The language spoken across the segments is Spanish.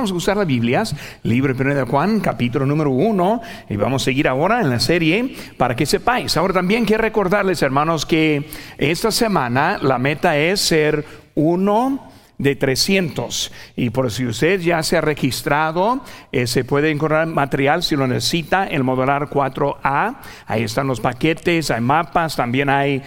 Vamos a usar las Biblias, libro de Juan, capítulo número uno, y vamos a seguir ahora en la serie para que sepáis. Ahora también quiero recordarles, hermanos, que esta semana la meta es ser uno de 300. Y por si usted ya se ha registrado, eh, se puede encontrar material si lo necesita, el modular 4A. Ahí están los paquetes, hay mapas, también hay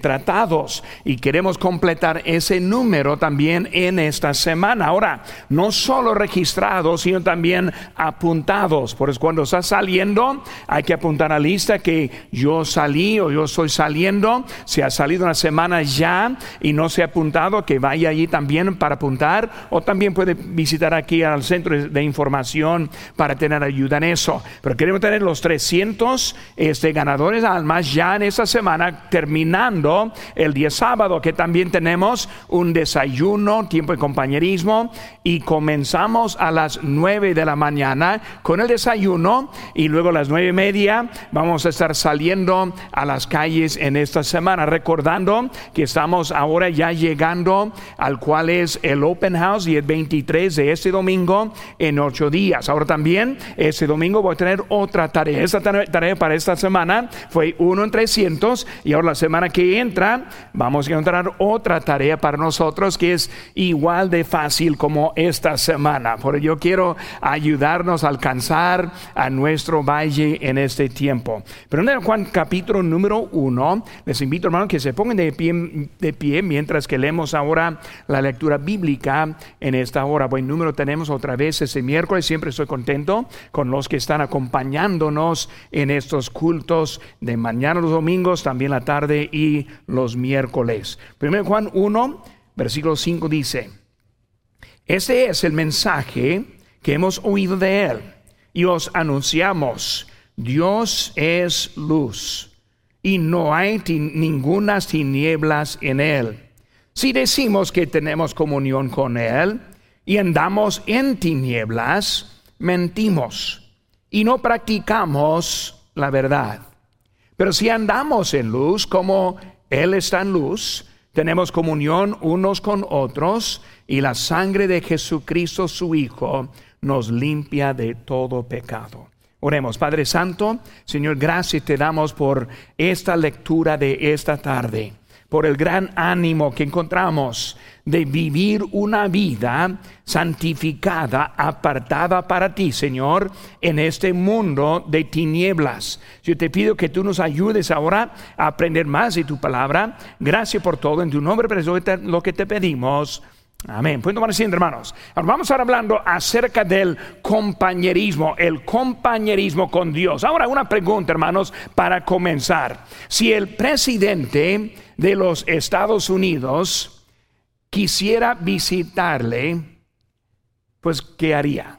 tratados. Y queremos completar ese número también en esta semana. Ahora, no solo registrados, sino también apuntados. Por eso cuando está saliendo, hay que apuntar a lista que yo salí o yo estoy saliendo. Si ha salido una semana ya y no se ha apuntado, que vaya allí también para apuntar o también puede visitar aquí al centro de información para tener ayuda en eso. Pero queremos tener los 300 este, ganadores almas ya en esta semana, terminando el día sábado, que también tenemos un desayuno, tiempo de compañerismo y comenzamos a las 9 de la mañana con el desayuno y luego a las nueve y media vamos a estar saliendo a las calles en esta semana, recordando que estamos ahora ya llegando al cual es el Open House y el 23 de este domingo en ocho días. Ahora también, este domingo voy a tener otra tarea. Esta tarea para esta semana fue uno en 300 y ahora la semana que entra vamos a encontrar otra tarea para nosotros que es igual de fácil como esta semana. Por ello quiero ayudarnos a alcanzar a nuestro valle en este tiempo. Pero en Juan capítulo número uno, les invito hermanos que se pongan de pie, de pie mientras que leemos ahora la lectura bíblica en esta hora. Buen número tenemos otra vez ese miércoles. Siempre estoy contento con los que están acompañándonos en estos cultos de mañana los domingos, también la tarde y los miércoles. Primero Juan 1, versículo 5 dice, este es el mensaje que hemos oído de él y os anunciamos, Dios es luz y no hay ninguna tinieblas en él. Si decimos que tenemos comunión con Él y andamos en tinieblas, mentimos y no practicamos la verdad. Pero si andamos en luz como Él está en luz, tenemos comunión unos con otros y la sangre de Jesucristo su Hijo nos limpia de todo pecado. Oremos, Padre Santo, Señor, gracias te damos por esta lectura de esta tarde por el gran ánimo que encontramos de vivir una vida santificada, apartada para ti, Señor, en este mundo de tinieblas. Yo te pido que tú nos ayudes ahora a aprender más de tu palabra. Gracias por todo. En tu nombre, lo que te pedimos. Amén. Pueden tomar asiento, hermanos. Ahora vamos a estar hablando acerca del compañerismo, el compañerismo con Dios. Ahora una pregunta, hermanos, para comenzar. Si el presidente de los Estados Unidos quisiera visitarle, pues ¿qué haría?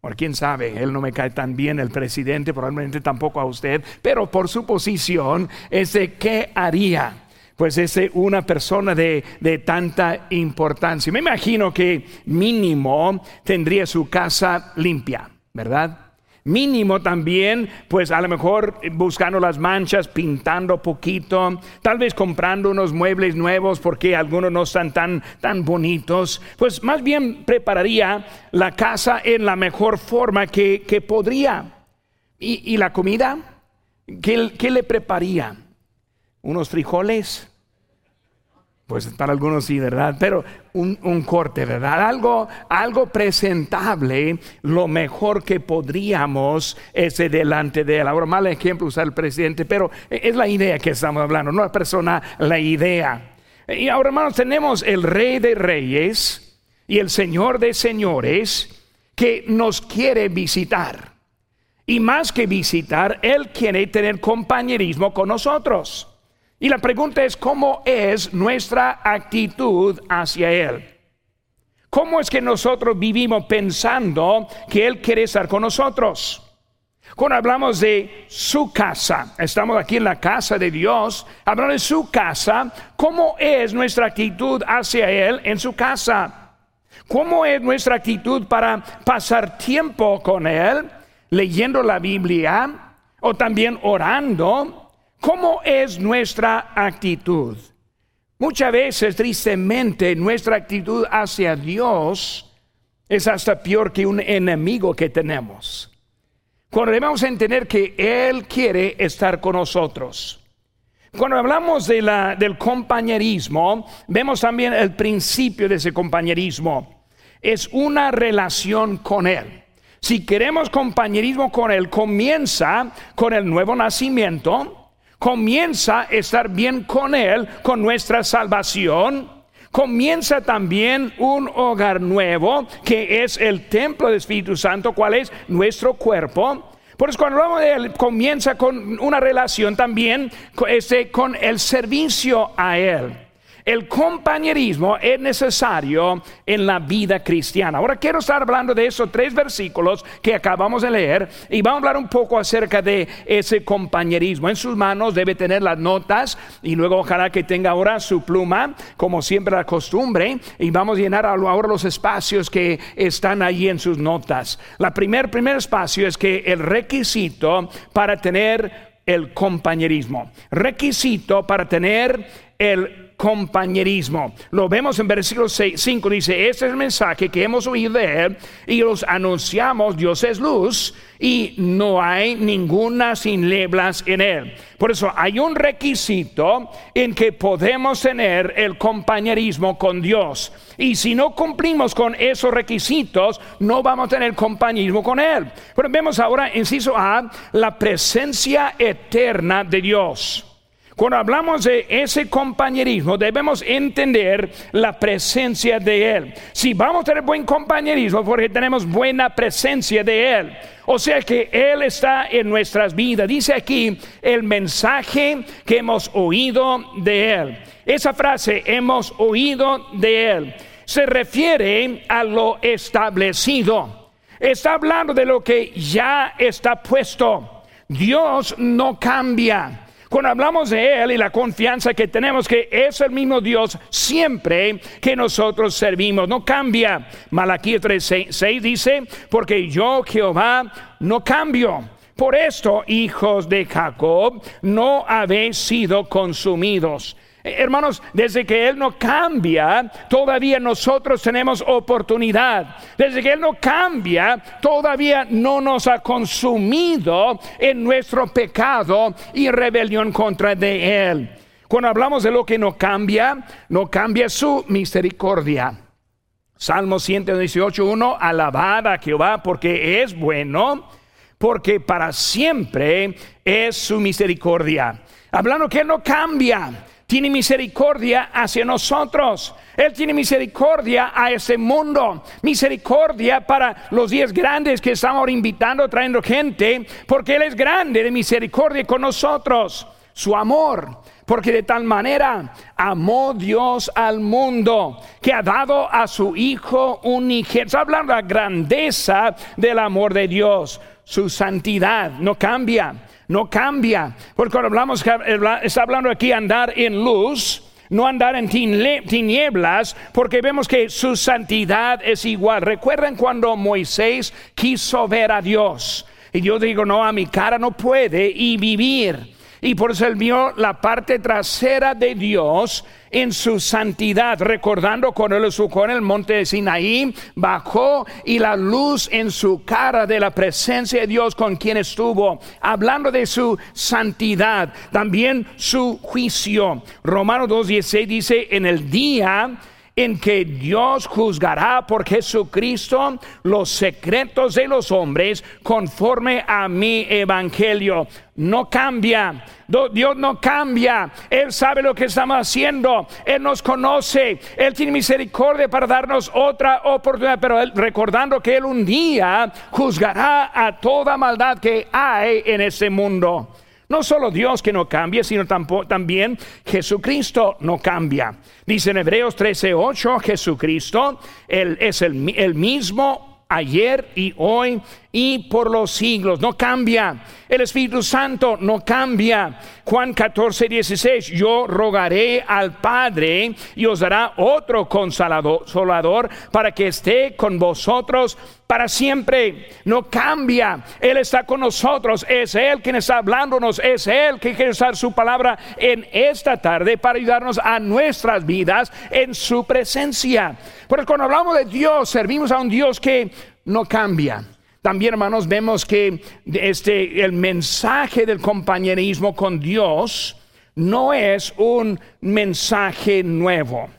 Por quién sabe, él no me cae tan bien el presidente, probablemente tampoco a usted, pero por su posición es de qué haría pues es una persona de, de, tanta importancia. Me imagino que mínimo tendría su casa limpia, ¿verdad? Mínimo también, pues a lo mejor buscando las manchas, pintando poquito, tal vez comprando unos muebles nuevos porque algunos no están tan, tan bonitos. Pues más bien prepararía la casa en la mejor forma que, que podría. ¿Y, la comida? ¿Qué, ¿Qué le prepararía? unos frijoles. Pues para algunos sí, ¿verdad? Pero un, corte, ¿verdad? Algo, algo presentable, lo mejor que podríamos ese delante de él. Ahora, mal ejemplo usar el presidente, pero es la idea que estamos hablando, no la persona, la idea. Y ahora, hermanos, tenemos el rey de reyes y el señor de señores que nos quiere visitar. Y más que visitar, Él quiere tener compañerismo con nosotros. Y la pregunta es, ¿cómo es nuestra actitud hacia Él? ¿Cómo es que nosotros vivimos pensando que Él quiere estar con nosotros? Cuando hablamos de su casa, estamos aquí en la casa de Dios, hablando de su casa, ¿cómo es nuestra actitud hacia Él en su casa? ¿Cómo es nuestra actitud para pasar tiempo con Él, leyendo la Biblia o también orando? ¿Cómo es nuestra actitud? Muchas veces, tristemente, nuestra actitud hacia Dios es hasta peor que un enemigo que tenemos. Cuando debemos entender que Él quiere estar con nosotros. Cuando hablamos de la, del compañerismo, vemos también el principio de ese compañerismo. Es una relación con Él. Si queremos compañerismo con Él, comienza con el nuevo nacimiento, comienza a estar bien con Él, con nuestra salvación, comienza también un hogar nuevo, que es el templo del Espíritu Santo, cual es nuestro cuerpo. Por eso cuando hablamos de él, comienza con una relación también este, con el servicio a él. El compañerismo es necesario en la vida cristiana. Ahora quiero estar hablando de esos tres versículos que acabamos de leer y vamos a hablar un poco acerca de ese compañerismo. En sus manos debe tener las notas y luego ojalá que tenga ahora su pluma, como siempre la costumbre, y vamos a llenar ahora los espacios que están ahí en sus notas. La primer, primer espacio es que el requisito para tener el compañerismo, requisito para tener el compañerismo. Lo vemos en versículo 5, dice, este es el mensaje que hemos oído de él y los anunciamos, Dios es luz y no hay ninguna sin leblas en él. Por eso hay un requisito en que podemos tener el compañerismo con Dios. Y si no cumplimos con esos requisitos, no vamos a tener compañerismo con Él. Pero vemos ahora, inciso A, la presencia eterna de Dios. Cuando hablamos de ese compañerismo, debemos entender la presencia de Él. Si vamos a tener buen compañerismo, porque tenemos buena presencia de Él. O sea que Él está en nuestras vidas. Dice aquí el mensaje que hemos oído de Él. Esa frase, hemos oído de Él, se refiere a lo establecido. Está hablando de lo que ya está puesto. Dios no cambia. Cuando hablamos de Él y la confianza que tenemos que es el mismo Dios siempre que nosotros servimos, no cambia. Malaquías 3:6 dice, porque yo Jehová no cambio. Por esto, hijos de Jacob, no habéis sido consumidos. Hermanos, desde que Él no cambia, todavía nosotros tenemos oportunidad. Desde que Él no cambia, todavía no nos ha consumido en nuestro pecado y rebelión contra de Él. Cuando hablamos de lo que no cambia, no cambia su misericordia. Salmo 118.1, alabad a Jehová porque es bueno, porque para siempre es su misericordia. Hablando que Él no cambia tiene misericordia hacia nosotros. Él tiene misericordia a ese mundo. Misericordia para los días grandes que estamos invitando, trayendo gente, porque Él es grande de misericordia con nosotros. Su amor, porque de tal manera amó Dios al mundo que ha dado a su Hijo unigénito. Está hablando la grandeza del amor de Dios. Su santidad no cambia no cambia. Porque cuando hablamos, está hablando aquí andar en luz, no andar en tinieblas, porque vemos que su santidad es igual. Recuerden cuando Moisés quiso ver a Dios. Y yo digo, no, a mi cara no puede y vivir. Y por eso él vio la parte trasera de Dios en su santidad, recordando cuando él en el monte de Sinaí, bajó y la luz en su cara de la presencia de Dios con quien estuvo, hablando de su santidad, también su juicio. Romano 2.16 dice, en el día en que Dios juzgará por Jesucristo los secretos de los hombres conforme a mi evangelio. No cambia. Dios no cambia. Él sabe lo que estamos haciendo. Él nos conoce. Él tiene misericordia para darnos otra oportunidad. Pero recordando que Él un día juzgará a toda maldad que hay en este mundo. No solo Dios que no cambia, sino también Jesucristo no cambia. Dice en Hebreos 13:8, Jesucristo es el mismo ayer y hoy y por los siglos. No cambia. El Espíritu Santo no cambia. Juan 14, 16. Yo rogaré al Padre y os dará otro consolador para que esté con vosotros para siempre. No cambia. Él está con nosotros. Es Él quien está hablándonos. Es Él que quiere usar su palabra en esta tarde para ayudarnos a nuestras vidas en su presencia. Porque cuando hablamos de Dios, servimos a un Dios que no cambia. También, hermanos, vemos que este, el mensaje del compañerismo con Dios no es un mensaje nuevo.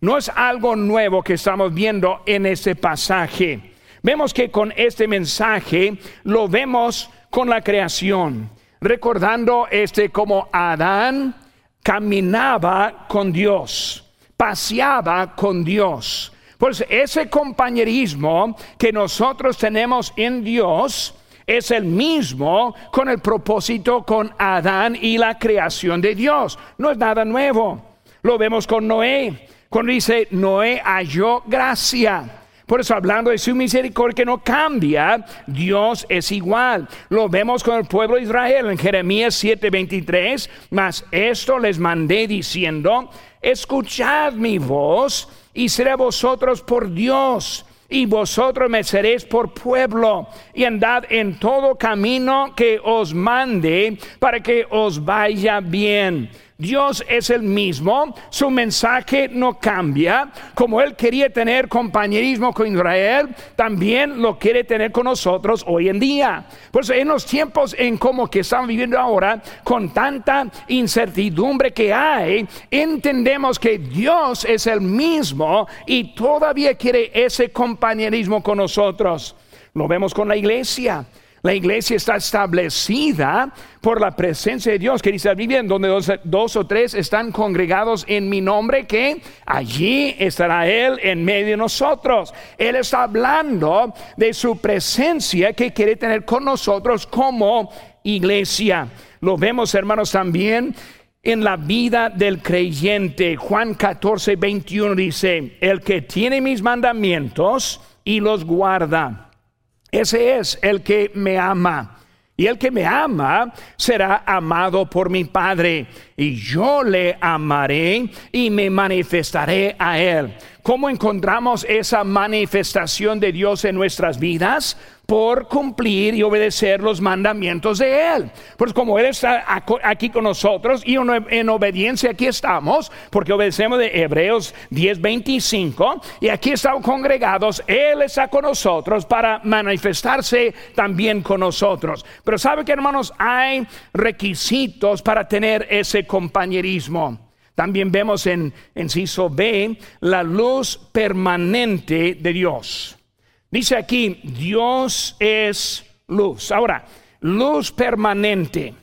No es algo nuevo que estamos viendo en ese pasaje. Vemos que con este mensaje lo vemos con la creación, recordando este como Adán caminaba con Dios, paseaba con Dios. Pues ese compañerismo que nosotros tenemos en Dios es el mismo con el propósito con Adán y la creación de Dios. No es nada nuevo. Lo vemos con Noé. Cuando dice Noé halló gracia. Por eso hablando de su misericordia que no cambia, Dios es igual. Lo vemos con el pueblo de Israel en Jeremías 7:23. Mas esto les mandé diciendo, escuchad mi voz y seré vosotros por Dios y vosotros me seréis por pueblo, y andad en todo camino que os mande para que os vaya bien. Dios es el mismo, su mensaje no cambia. Como Él quería tener compañerismo con Israel, también lo quiere tener con nosotros hoy en día. Pues en los tiempos en como que estamos viviendo ahora, con tanta incertidumbre que hay, entendemos que Dios es el mismo y todavía quiere ese compañerismo con nosotros. Lo vemos con la iglesia. La iglesia está establecida por la presencia de Dios, que dice la donde dos, o tres están congregados en mi nombre, que allí estará Él en medio de nosotros. Él está hablando de su presencia que quiere tener con nosotros como iglesia. Lo vemos, hermanos, también en la vida del creyente. Juan 14, 21 dice, el que tiene mis mandamientos y los guarda ese es el que me ama. Y el que me ama será amado por mi Padre. Y yo le amaré y me manifestaré a él. ¿Cómo encontramos esa manifestación de Dios en nuestras vidas? Por cumplir y obedecer los mandamientos de Él. Pues como Él está aquí con nosotros y en obediencia aquí estamos, porque obedecemos de Hebreos 10:25 y aquí estamos congregados, Él está con nosotros para manifestarse también con nosotros. Pero sabe que hermanos, hay requisitos para tener ese compañerismo. También vemos en inciso B la luz permanente de Dios. Dice aquí, Dios es luz. Ahora, luz permanente,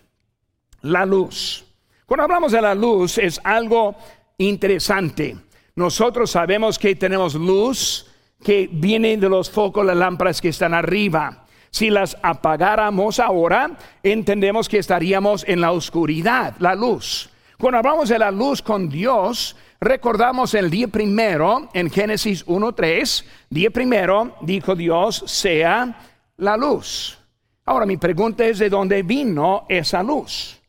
la luz. Cuando hablamos de la luz es algo interesante. Nosotros sabemos que tenemos luz que viene de los focos, las lámparas que están arriba. Si las apagáramos ahora, entendemos que estaríamos en la oscuridad, la luz. Cuando hablamos de la luz con Dios, recordamos el día primero en Génesis 1.3, día primero dijo Dios, sea la luz. Ahora mi pregunta es de dónde vino esa luz.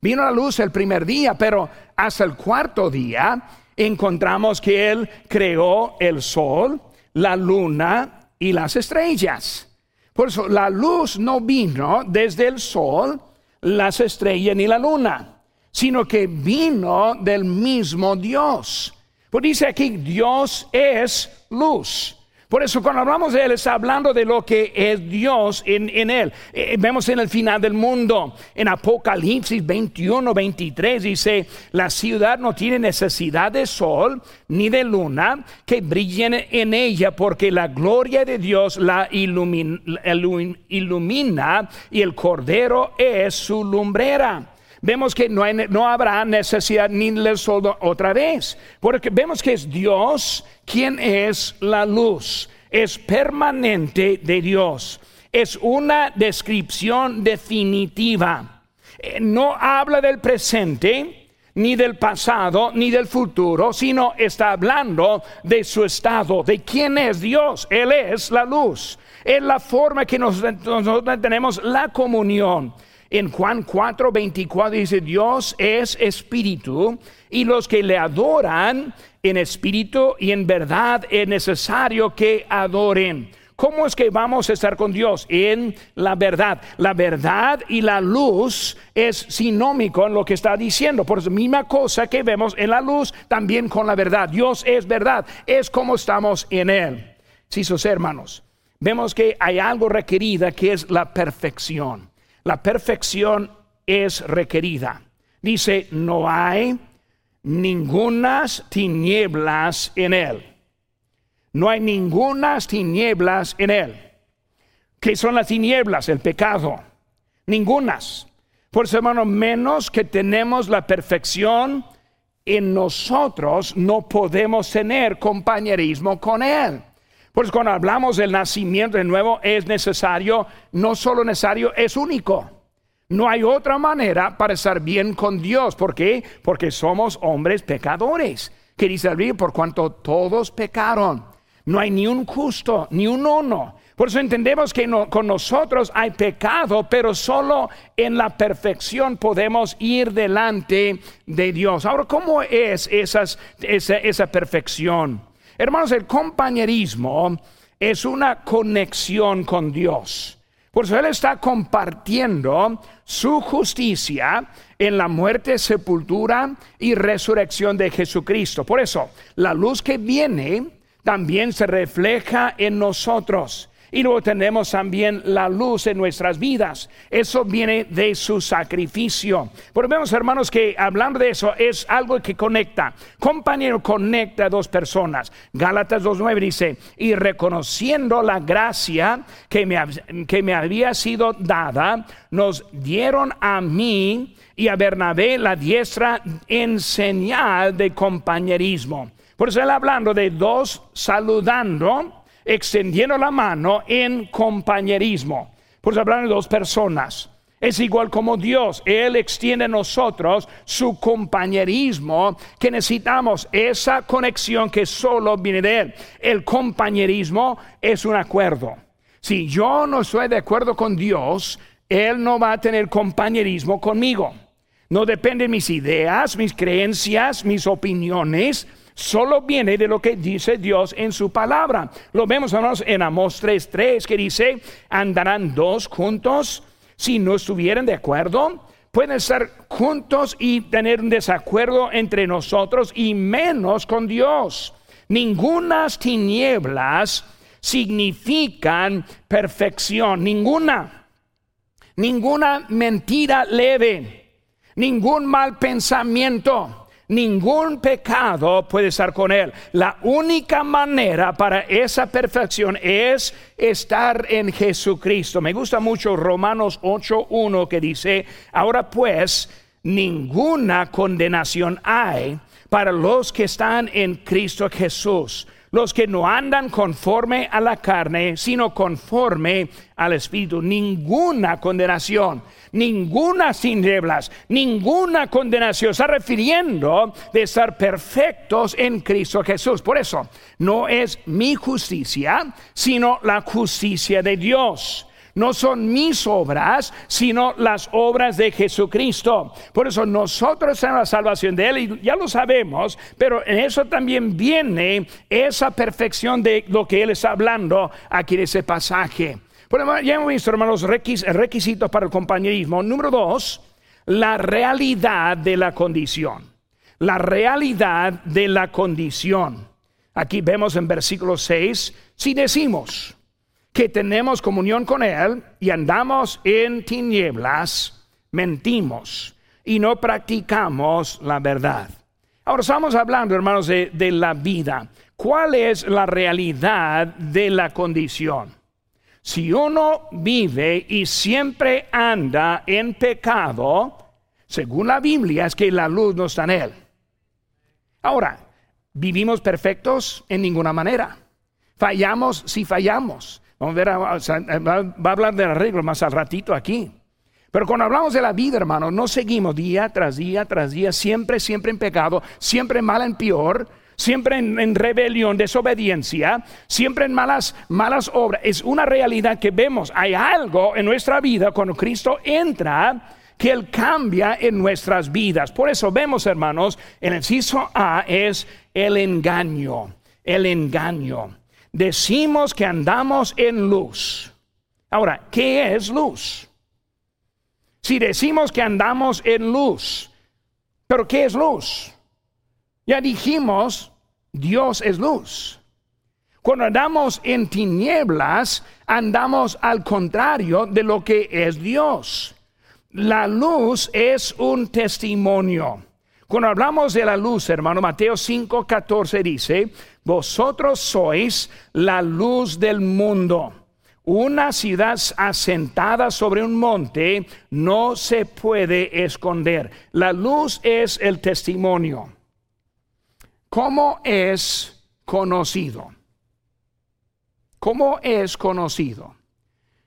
Vino la luz el primer día, pero hasta el cuarto día encontramos que Él creó el sol, la luna y las estrellas. Por eso la luz no vino desde el sol, las estrellas ni la luna sino que vino del mismo Dios. Pues dice aquí, Dios es luz. Por eso cuando hablamos de Él, está hablando de lo que es Dios en, Él. Eh, vemos en el final del mundo, en Apocalipsis 21, 23, dice, la ciudad no tiene necesidad de sol ni de luna que brillen en ella, porque la gloria de Dios la ilumina y el cordero es su lumbrera vemos que no, no habrá necesidad ni del sol otra vez, porque vemos que es Dios quien es la luz, es permanente de Dios, es una descripción definitiva. Eh, no habla del presente, ni del pasado, ni del futuro, sino está hablando de su estado, de quién es Dios. Él es la luz. Es la forma que nosotros tenemos la comunión. En Juan 4, 24 dice, Dios es espíritu y los que le adoran en espíritu y en verdad es necesario que adoren. ¿Cómo es que vamos a estar con Dios? En la verdad. La verdad y la luz es sinómico en lo que está diciendo. Por eso, misma cosa que vemos en la luz, también con la verdad. Dios es verdad. Es como estamos en Él. Sí, sus hermanos. Vemos que hay algo requerida que es la perfección. La perfección es requerida. Dice, no hay ningunas tinieblas en Él. No hay ningunas tinieblas en él. ¿Qué son las tinieblas? El pecado. Ningunas. Por eso, hermano, menos que tenemos la perfección en nosotros, no podemos tener compañerismo con Él. Pues cuando hablamos del nacimiento de nuevo, es necesario, no solo necesario, es único. No hay otra manera para estar bien con Dios. ¿Por qué? Porque somos hombres pecadores. Que dice el por cuanto todos pecaron no hay ni un justo, ni un uno. Por eso entendemos que con nosotros hay pecado, pero solo en la perfección podemos ir delante de Dios. Ahora, ¿cómo es esas, esa, esa perfección? Hermanos, el compañerismo es una conexión con Dios. Por eso Él está compartiendo su justicia en la muerte, sepultura y resurrección de Jesucristo. Por eso, la luz que viene también se refleja en nosotros. Y luego tenemos también la luz en nuestras vidas. Eso viene de su sacrificio. Pero vemos, hermanos, que hablando de eso es algo que conecta. Compañero conecta a dos personas. Gálatas 2.9 dice, y reconociendo la gracia que me, que me había sido dada, nos dieron a mí y a Bernabé la diestra en señal de compañerismo. Por eso él hablando de dos saludando, extendiendo la mano en compañerismo. Por eso hablando de dos personas. Es igual como Dios, Él extiende a nosotros su compañerismo que necesitamos, esa conexión que solo viene de Él. El compañerismo es un acuerdo. Si yo no estoy de acuerdo con Dios, Él no va a tener compañerismo conmigo. No depende de mis ideas, mis creencias, mis opiniones, solo viene de lo que dice Dios en su palabra. Lo vemos en Amós 3:3 que dice, andarán dos juntos si no estuvieran de acuerdo. Pueden estar juntos y tener un desacuerdo entre nosotros y menos con Dios. Ningunas tinieblas significan perfección, ninguna. Ninguna mentira leve, ningún mal pensamiento ningún pecado puede estar con él. La única manera para esa perfección es estar en Jesucristo. Me gusta mucho Romanos 8.1 que dice, ahora pues, ninguna condenación hay para los que están en Cristo Jesús los que no andan conforme a la carne, sino conforme al Espíritu. Ninguna condenación ninguna tinieblas, ninguna condenación. Está refiriendo de estar perfectos en Cristo Jesús. Por eso, no es mi justicia, sino la justicia de Dios no son mis obras, sino las obras de Jesucristo. Por eso nosotros en la salvación de Él, y ya lo sabemos, pero en eso también viene esa perfección de lo que Él está hablando aquí en ese pasaje. Bueno, ya hemos hermanos, requisitos para el compañerismo. Número dos, la realidad de la condición. La realidad de la condición. Aquí vemos en versículo 6, si decimos que tenemos comunión con Él y andamos en tinieblas, mentimos y no practicamos la verdad. Ahora estamos hablando, hermanos, de, de la vida. ¿Cuál es la realidad de la condición? Si uno vive y siempre anda en pecado, según la Biblia, es que la luz no está en él. Ahora, ¿vivimos perfectos? En ninguna manera. ¿Fallamos? Si fallamos. Vamos a ver, va a hablar de arreglo más al ratito aquí. Pero cuando hablamos de la vida, hermano, no seguimos día tras día tras día, siempre, siempre en pecado, siempre mal en peor, siempre en, rebelión, desobediencia, siempre en malas, malas obras. Es una realidad que vemos. Hay algo en nuestra vida cuando Cristo entra que Él cambia en nuestras vidas. Por eso vemos, hermanos, el inciso A es el engaño, el engaño. Decimos que andamos en luz. Ahora, ¿qué es luz? Si decimos que andamos en luz, pero ¿qué es luz? Ya dijimos, Dios es luz. Cuando andamos en tinieblas, andamos al contrario de lo que es Dios. La luz es un testimonio. Cuando hablamos de la luz, hermano, Mateo 5:14 dice, vosotros sois la luz del mundo. Una ciudad asentada sobre un monte no se puede esconder. La luz es el testimonio. ¿Cómo es conocido? ¿Cómo es conocido?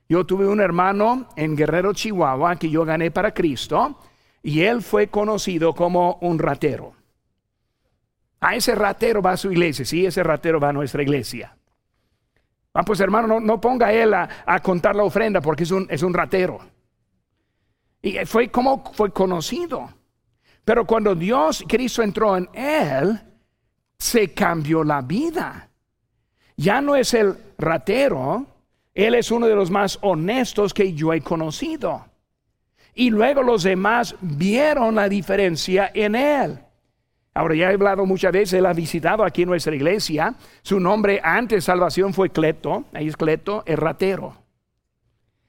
Yo tuve un hermano en Guerrero, Chihuahua, que yo gané para Cristo, y él fue conocido como un ratero. A ese ratero va a su iglesia, sí, ese ratero va a nuestra iglesia. Ah, pues hermano, no, ponga él a, contar la ofrenda porque es un, es un ratero. Y fue como fue conocido. Pero cuando Dios, Cristo entró en él, se cambió la vida. Ya no es el ratero, él es uno de los más honestos que yo he conocido. Y luego los demás vieron la diferencia en él. Ahora ya he hablado muchas veces, él ha visitado aquí nuestra iglesia. Su nombre antes de salvación fue Cleto, ahí es Cleto, el ratero.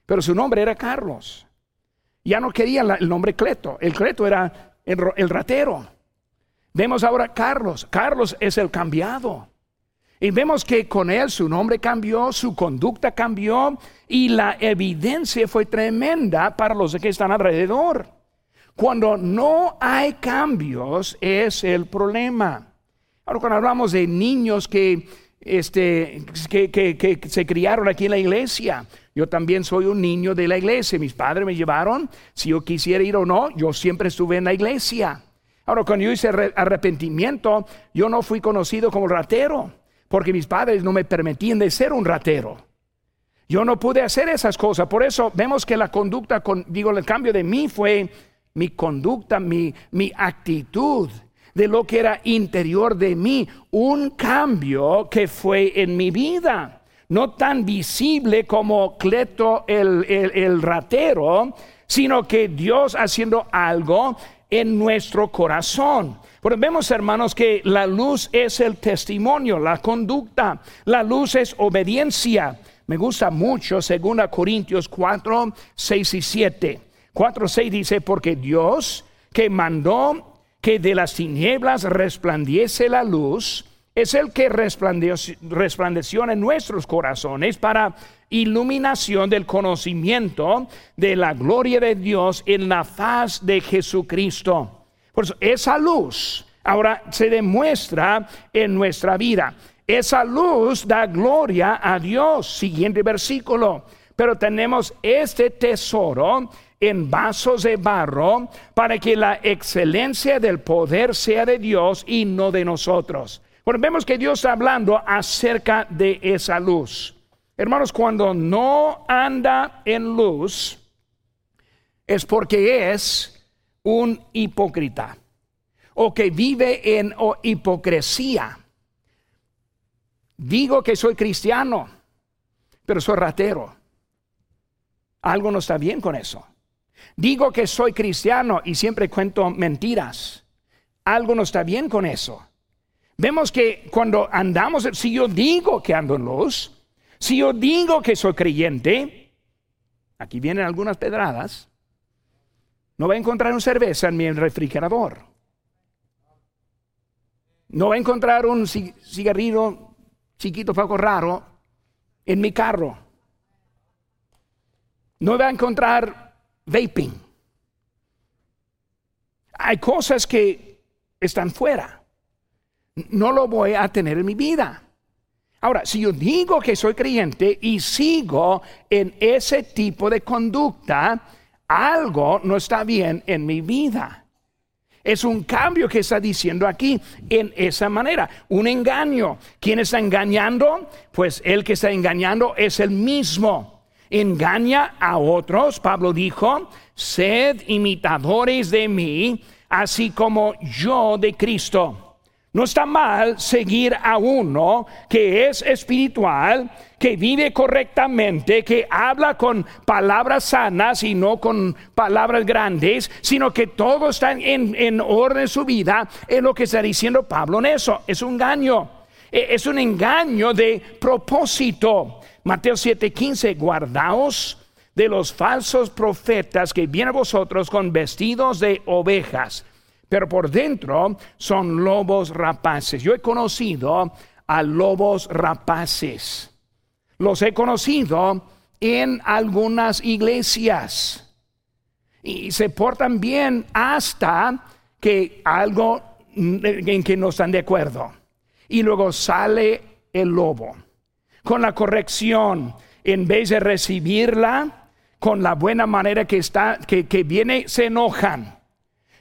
Pero su nombre era Carlos. Ya no quería el nombre Cleto, el Cleto era el ratero. Vemos ahora Carlos, Carlos es el cambiado. Y vemos que con él su nombre cambió, su conducta cambió y la evidencia fue tremenda para los que están alrededor. Cuando no hay cambios es el problema. Ahora cuando hablamos de niños que, este, que, que, se criaron aquí en la iglesia, yo también soy un niño de la iglesia. Mis padres me llevaron, si yo quisiera ir o no, yo siempre estuve en la iglesia. Ahora, cuando yo hice arrepentimiento, yo no fui conocido como ratero, porque mis padres no me permitían de ser un ratero. Yo no pude hacer esas cosas. Por eso vemos que la conducta, con, digo, el cambio de mí fue mi conducta, mi, mi actitud, de lo que era interior de mí, un cambio que fue en mi vida. No tan visible como Cleto el, el, ratero, sino que Dios haciendo algo en nuestro corazón. Pero vemos, hermanos, que la luz es el testimonio, la conducta. La luz es obediencia. Me gusta mucho, según Corintios 4, 6 y 7. 4.6 dice, porque Dios que mandó que de las tinieblas resplandiese la luz, es el que resplandeció, resplandeció en nuestros corazones para iluminación del conocimiento de la gloria de Dios en la faz de Jesucristo. Por eso, esa luz ahora se demuestra en nuestra vida. Esa luz da gloria a Dios. Siguiente versículo. Pero tenemos este tesoro en vasos de barro para que la excelencia del poder sea de Dios y no de nosotros. Bueno, vemos que Dios está hablando acerca de esa luz. Hermanos, cuando no anda en luz es porque es un hipócrita o que vive en hipocresía. Digo que soy cristiano, pero soy ratero. Algo no está bien con eso. Digo que soy cristiano y siempre cuento mentiras. Algo no está bien con eso. Vemos que cuando andamos, si yo digo que ando en luz, si yo digo que soy creyente, aquí vienen algunas pedradas, no va a encontrar una cerveza en mi refrigerador. No va a encontrar un cigarrillo chiquito, poco raro, en mi carro. No va a encontrar vaping. Hay cosas que están fuera. No lo voy a tener en mi vida. Ahora, si yo digo que soy creyente y sigo en ese tipo de conducta, algo no está bien en mi vida. Es un cambio que está diciendo aquí en esa manera, un engaño. ¿Quién está engañando? Pues el que está engañando es el mismo. Engaña a otros, Pablo dijo, sed imitadores de mí, así como yo de Cristo. No está mal seguir a uno que es espiritual, que vive correctamente, que habla con palabras sanas y no con palabras grandes, sino que todo está en, orden en su vida, es lo que está diciendo Pablo en eso. Es un engaño, e, es un engaño de propósito. Mateo 7:15, guardaos de los falsos profetas que vienen a vosotros con vestidos de ovejas pero por dentro son lobos rapaces. Yo he conocido a lobos rapaces. Los he conocido en algunas iglesias. Y se portan bien hasta que algo en que no están de acuerdo. Y luego sale el lobo con la corrección. En vez de recibirla con la buena manera que está, que, que viene, se enojan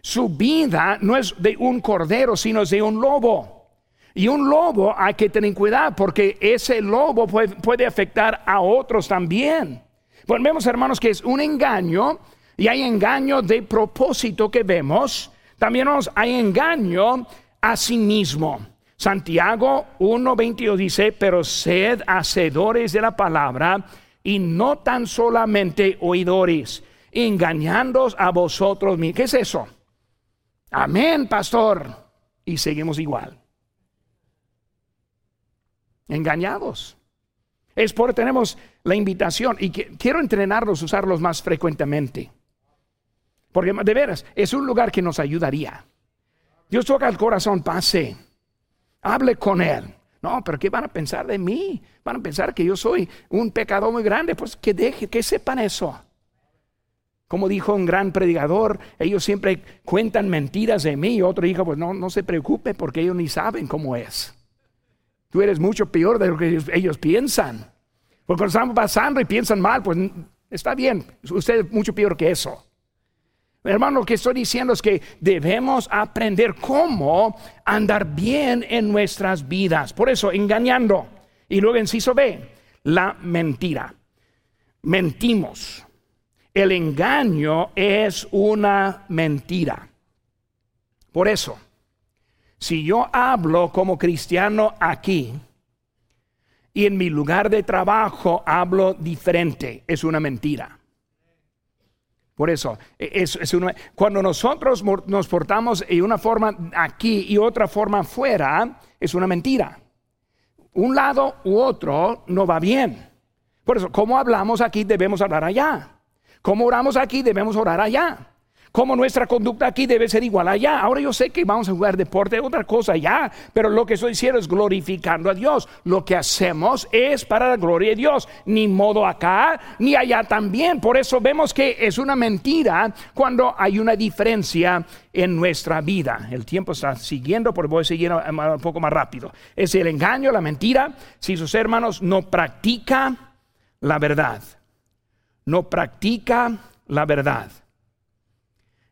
su vida no es de un cordero, sino es de un lobo. Y un lobo hay que tener cuidado porque ese lobo puede, afectar a otros también. Pues vemos, hermanos, que es un engaño y hay engaño de propósito que vemos. También hay engaño a sí mismo. Santiago 1.22 dice, pero sed hacedores de la palabra y no tan solamente oidores, engañándoos a vosotros mismos. ¿Qué es eso? Amén, pastor. Y seguimos igual. Engañados. Es por tenemos la invitación y quiero entrenarlos usarlos más frecuentemente. Porque de veras, es un lugar que nos ayudaría. Dios toca el corazón, pase. Hable con Él. No, pero ¿qué van a pensar de mí? Van a pensar que yo soy un pecador muy grande. Pues que deje, que sepan eso. Como dijo un gran predicador, ellos siempre cuentan mentiras de mí. Y otro dijo, pues no, no se preocupe porque ellos ni saben cómo es. Tú eres mucho peor de lo que ellos, piensan. Porque cuando están pasando y piensan mal, pues está bien. Usted es mucho peor que eso. Hermano, lo que estoy diciendo es que debemos aprender cómo andar bien en nuestras vidas. Por eso, engañando. Y luego, inciso B, la mentira. Mentimos. El engaño es una mentira. Por eso, si yo hablo como cristiano aquí y en mi lugar de trabajo hablo diferente, es una mentira. Por eso, es, cuando nosotros nos portamos en una forma aquí y otra forma afuera, es una mentira. Un lado u otro no va bien. Por eso, como hablamos aquí, debemos hablar allá. Como oramos aquí, debemos orar allá. Como nuestra conducta aquí debe ser igual allá. Ahora yo sé que vamos a jugar deporte, otra cosa allá, pero lo que estoy diciendo es glorificando a Dios. Lo que hacemos es para la gloria de Dios, ni modo acá, ni allá también. Por eso vemos que es una mentira cuando hay una diferencia en nuestra vida. El tiempo está siguiendo, pero voy a seguir un poco más rápido. Es el engaño, la mentira. Si sus hermanos no practican la verdad no practica la verdad.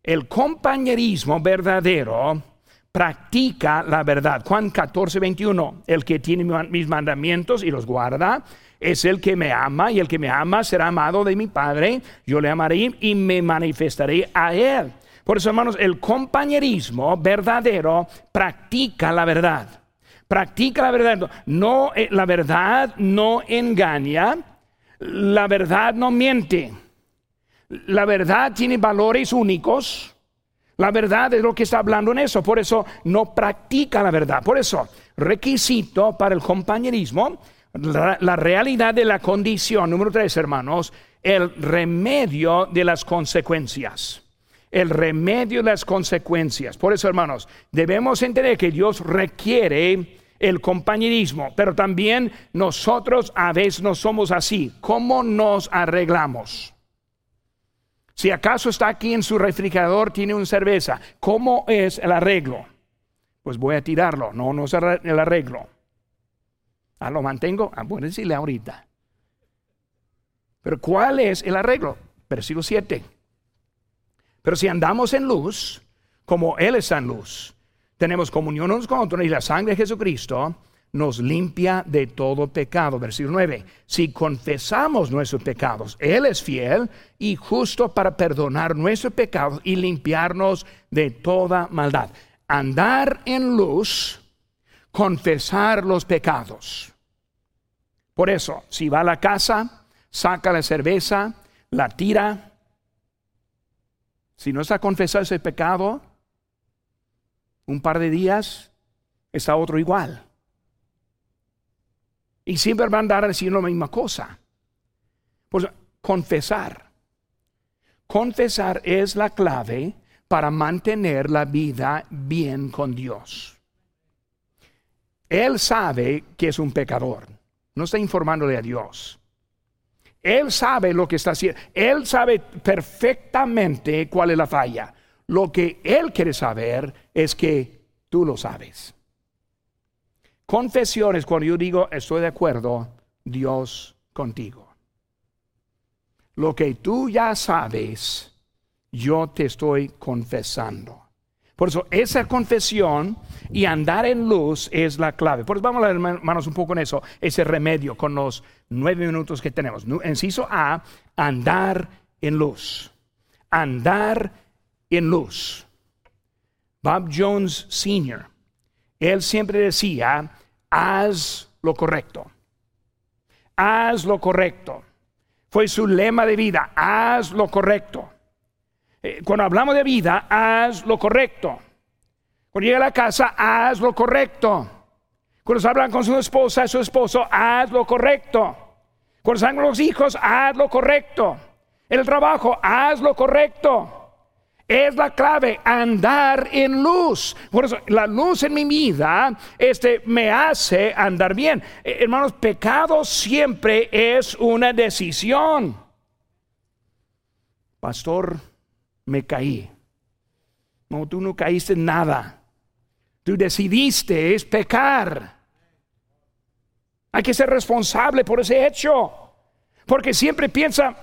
El compañerismo verdadero practica la verdad. Juan 14, 21. El que tiene mis mandamientos y los guarda es el que me ama y el que me ama será amado de mi Padre. Yo le amaré y me manifestaré a él. Por eso, hermanos, el compañerismo verdadero practica la verdad. Practica la verdad. No, eh, la verdad no engaña la verdad no miente. La verdad tiene valores únicos. La verdad es lo que está hablando en eso. Por eso no practica la verdad. Por eso, requisito para el compañerismo, la, realidad de la condición. Número tres, hermanos, el remedio de las consecuencias. El remedio de las consecuencias. Por eso, hermanos, debemos entender que Dios requiere el compañerismo, pero también nosotros a veces no somos así. ¿Cómo nos arreglamos? Si acaso está aquí en su refrigerador, tiene una cerveza, ¿cómo es el arreglo? Pues voy a tirarlo, no, no es el arreglo. Ah, lo mantengo, ah, a decirle ahorita. Pero ¿cuál es el arreglo? Versículo 7. Pero si andamos en luz, como Él está en luz, tenemos comunión unos con otros y la sangre de Jesucristo nos limpia de todo pecado. Versículo 9. Si confesamos nuestros pecados, Él es fiel y justo para perdonar nuestros pecados y limpiarnos de toda maldad. Andar en luz, confesar los pecados. Por eso, si va a la casa, saca la cerveza, la tira. Si no está confesado ese pecado, un par de días está otro igual. Y siempre van a andar diciendo la misma cosa. Pues confesar. Confesar es la clave para mantener la vida bien con Dios. Él sabe que es un pecador. No está informándole a Dios. Él sabe lo que está haciendo. Él sabe perfectamente cuál es la falla. Lo que Él quiere saber es que tú lo sabes. Confesiones, cuando yo digo estoy de acuerdo, Dios contigo. Lo que tú ya sabes, yo te estoy confesando. Por eso esa confesión y andar en luz es la clave. Por eso vamos a ver, hermanos, un poco en eso, ese remedio con los nueve minutos que tenemos. Enciso A, andar en luz. Andar en luz. Bob Jones Sr., él siempre decía, haz lo correcto. Haz lo correcto. Fue su lema de vida, haz lo correcto. Eh, cuando hablamos de vida, haz lo correcto. Cuando llega a la casa, haz lo correcto. Cuando se hablan con su esposa, su esposo, haz lo correcto. Cuando están los hijos, haz lo correcto. En el trabajo, haz lo correcto. Es la clave, andar en luz. Por eso, la luz en mi vida este, me hace andar bien. Eh, hermanos, pecado siempre es una decisión. Pastor, me caí. No, tú no caíste en nada. Tú decidiste es pecar. Hay que ser responsable por ese hecho. Porque siempre piensa,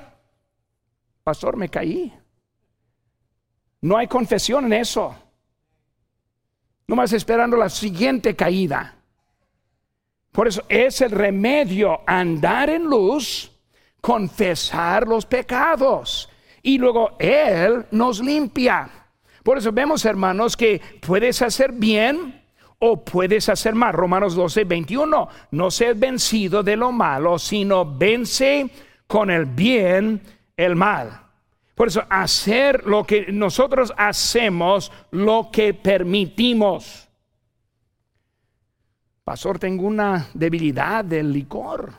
pastor, me caí. No hay confesión en eso. No más esperando la siguiente caída. Por eso es el remedio andar en luz, confesar los pecados y luego Él nos limpia. Por eso vemos, hermanos, que puedes hacer bien o puedes hacer mal. Romanos 12, 21. No ser vencido de lo malo, sino vence con el bien el mal. Por eso, hacer lo que nosotros hacemos, lo que permitimos. Pastor, tengo una debilidad del licor.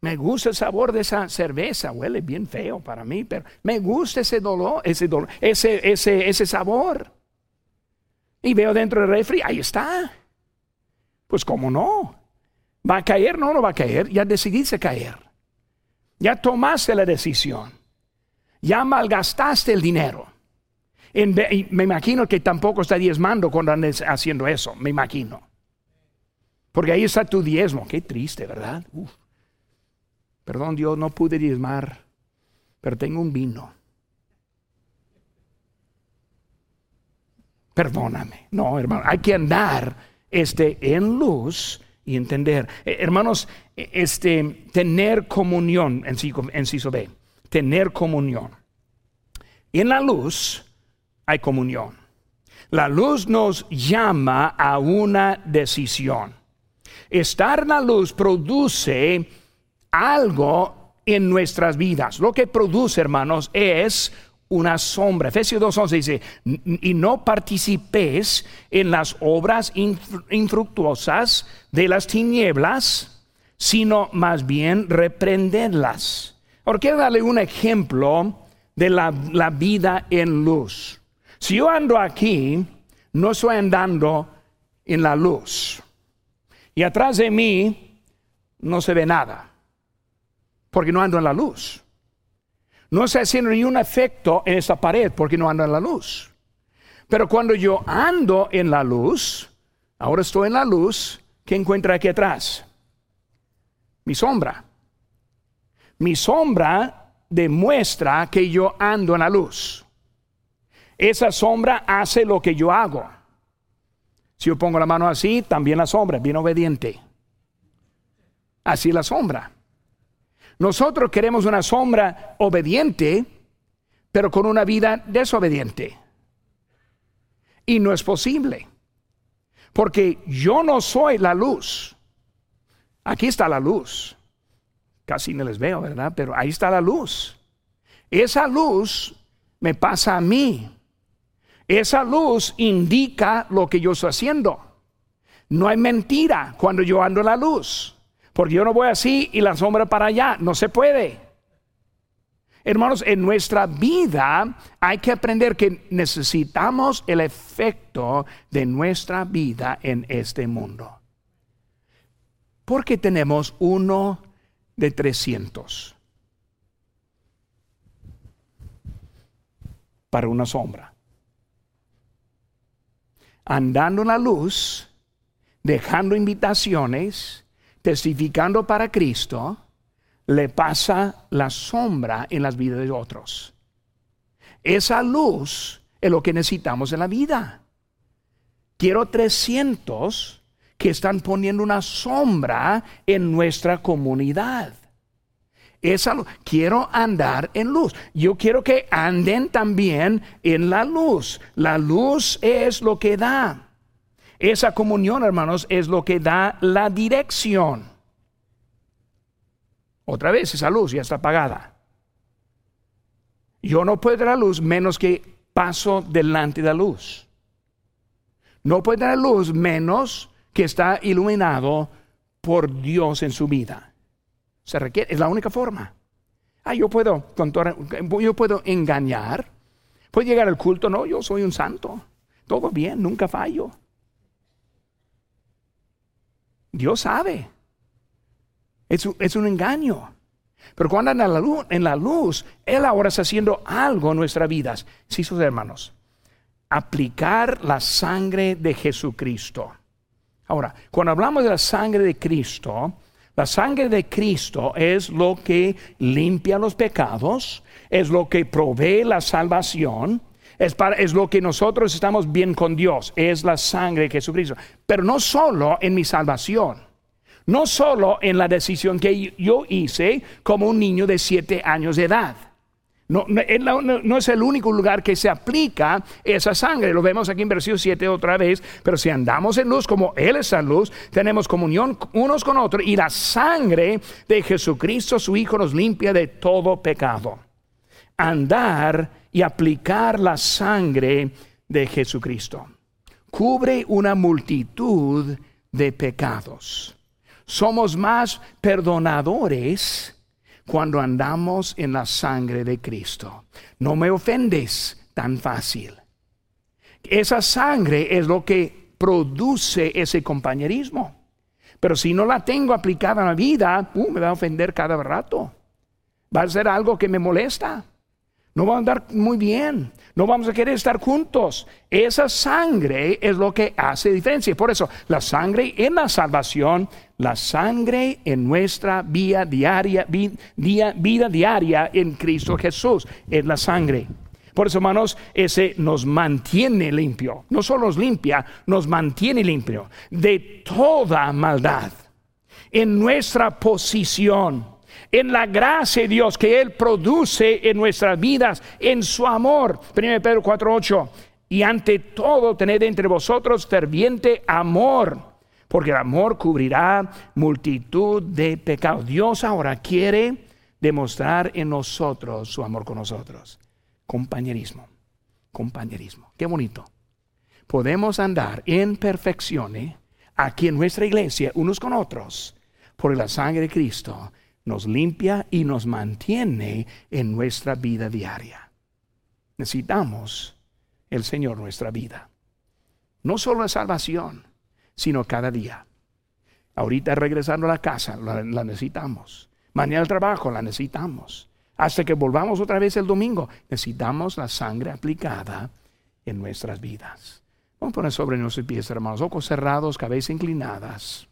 Me gusta el sabor de esa cerveza, huele bien feo para mí, pero me gusta ese dolor, ese dolor, ese, ese, ese sabor. Y veo dentro del refri, ahí está. Pues cómo no. ¿Va a caer? No, no va a caer. Ya decidiste caer. Ya tomaste la decisión ya malgastaste el dinero. me imagino que tampoco está diezmando cuando andes haciendo eso, me imagino. Porque ahí está tu diezmo. Qué triste, ¿verdad? Perdón, Dios, no pude diezmar, pero tengo un vino. Perdóname. No, hermano, hay que andar este, en luz y entender. Eh, hermanos, e, este, tener comunión en, en B tener comunión. En la luz hay comunión. La luz nos llama a una decisión. Estar en la luz produce algo en nuestras vidas. Lo que produce, hermanos, es una sombra. Efesios 2.11 dice, y no participes en las obras infructuosas de las tinieblas, sino más bien reprenderlas. Ahora quiero darle un ejemplo de la, vida en luz. Si yo ando aquí, no estoy andando en la luz. Y atrás de mí no se ve nada, porque no ando en la luz. No estoy haciendo ni un efecto en esa pared porque no ando en la luz. Pero cuando yo ando en la luz, ahora estoy en la luz, ¿qué encuentra aquí atrás? Mi sombra. Mi sombra demuestra que yo ando en la luz. esa sombra hace lo que yo hago. Si yo pongo la mano así, también la sombra, bien obediente. Así la sombra. Nosotros queremos una sombra obediente, pero con una vida desobediente. Y no es posible. Porque yo no soy la luz. Aquí está la luz. Casi no les veo, ¿verdad? Pero ahí está la luz. Esa luz me pasa a mí. Esa luz indica lo que yo estoy haciendo. No hay mentira cuando yo ando en la luz. Porque yo no voy así y la sombra para allá. No se puede. Hermanos, en nuestra vida hay que aprender que necesitamos el efecto de nuestra vida en este mundo. Porque tenemos uno de 300 para una sombra. Andando en la luz, dejando invitaciones, testificando para Cristo, le pasa la sombra en las vidas de otros. Esa luz es lo que necesitamos en la vida. Quiero 300 que están poniendo una sombra en nuestra comunidad. Esa, quiero andar en luz. Yo quiero que anden también en la luz. La luz es lo que da. Esa comunión, hermanos, es lo que da la dirección. Otra vez, esa luz ya está apagada. Yo no puedo dar luz menos que paso delante de la luz. No puedo dar luz menos que está iluminado por Dios en su vida. Se requiere, es la única forma. Ah, yo puedo, yo puedo engañar. Puedo llegar al culto, no, yo soy un santo. Todo bien, nunca fallo. Dios sabe. Es, es un engaño. Pero cuando anda en la, luz, en la luz, Él ahora está haciendo algo en nuestras vidas. Sí, sus hermanos. Aplicar la sangre de Jesucristo. Ahora, cuando hablamos de la sangre de Cristo, la sangre de Cristo es lo que limpia los pecados, es lo que provee la salvación, es, para, es, lo que nosotros estamos bien con Dios, es la sangre de Jesucristo. Pero no solo en mi salvación, no solo en la decisión que yo hice como un niño de siete años de edad. No, es el único lugar que se aplica esa sangre. Lo vemos aquí en versículo 7 otra vez. Pero si andamos en luz como Él está en luz, tenemos comunión unos con otros y la sangre de Jesucristo, su Hijo, nos limpia de todo pecado. Andar y aplicar la sangre de Jesucristo cubre una multitud de pecados. Somos más perdonadores cuando andamos en la sangre de Cristo. No me ofendes tan fácil. Esa sangre es lo que produce ese compañerismo. Pero si no la tengo aplicada en la vida, me va a ofender cada rato. Va a ser algo que me molesta. No va a andar muy bien. No vamos a querer estar juntos. Esa sangre es lo que hace diferencia. Por eso, la sangre en la salvación, la sangre en nuestra vida diaria, vida diaria en Cristo Jesús, es la sangre. Por eso, hermanos, ese nos mantiene limpio. No solo nos limpia, nos mantiene limpio de toda maldad. En nuestra posición en la gracia de Dios que Él produce en nuestras vidas, en su amor. 1 Pedro 4:8. Y ante todo, tened entre vosotros ferviente amor, porque el amor cubrirá multitud de pecados. Dios ahora quiere demostrar en nosotros su amor con nosotros. Compañerismo, compañerismo. Qué bonito. Podemos andar en perfección ¿eh? aquí en nuestra iglesia, unos con otros, por la sangre de Cristo nos limpia y nos mantiene en nuestra vida diaria. Necesitamos el Señor nuestra vida. No solo la salvación, sino cada día. Ahorita regresando a la casa, la, necesitamos. Mañana al trabajo, la necesitamos. Hasta que volvamos otra vez el domingo, necesitamos la sangre aplicada en nuestras vidas. Vamos a poner sobre nuestros pies, hermanos, ojos cerrados, cabezas inclinadas.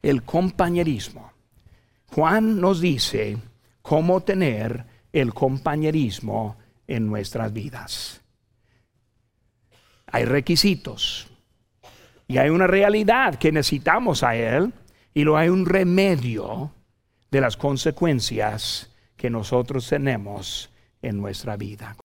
El compañerismo Juan nos dice cómo tener el compañerismo en nuestras vidas. Hay requisitos y hay una realidad que necesitamos a Él y lo hay un remedio de las consecuencias que nosotros tenemos en nuestra vida.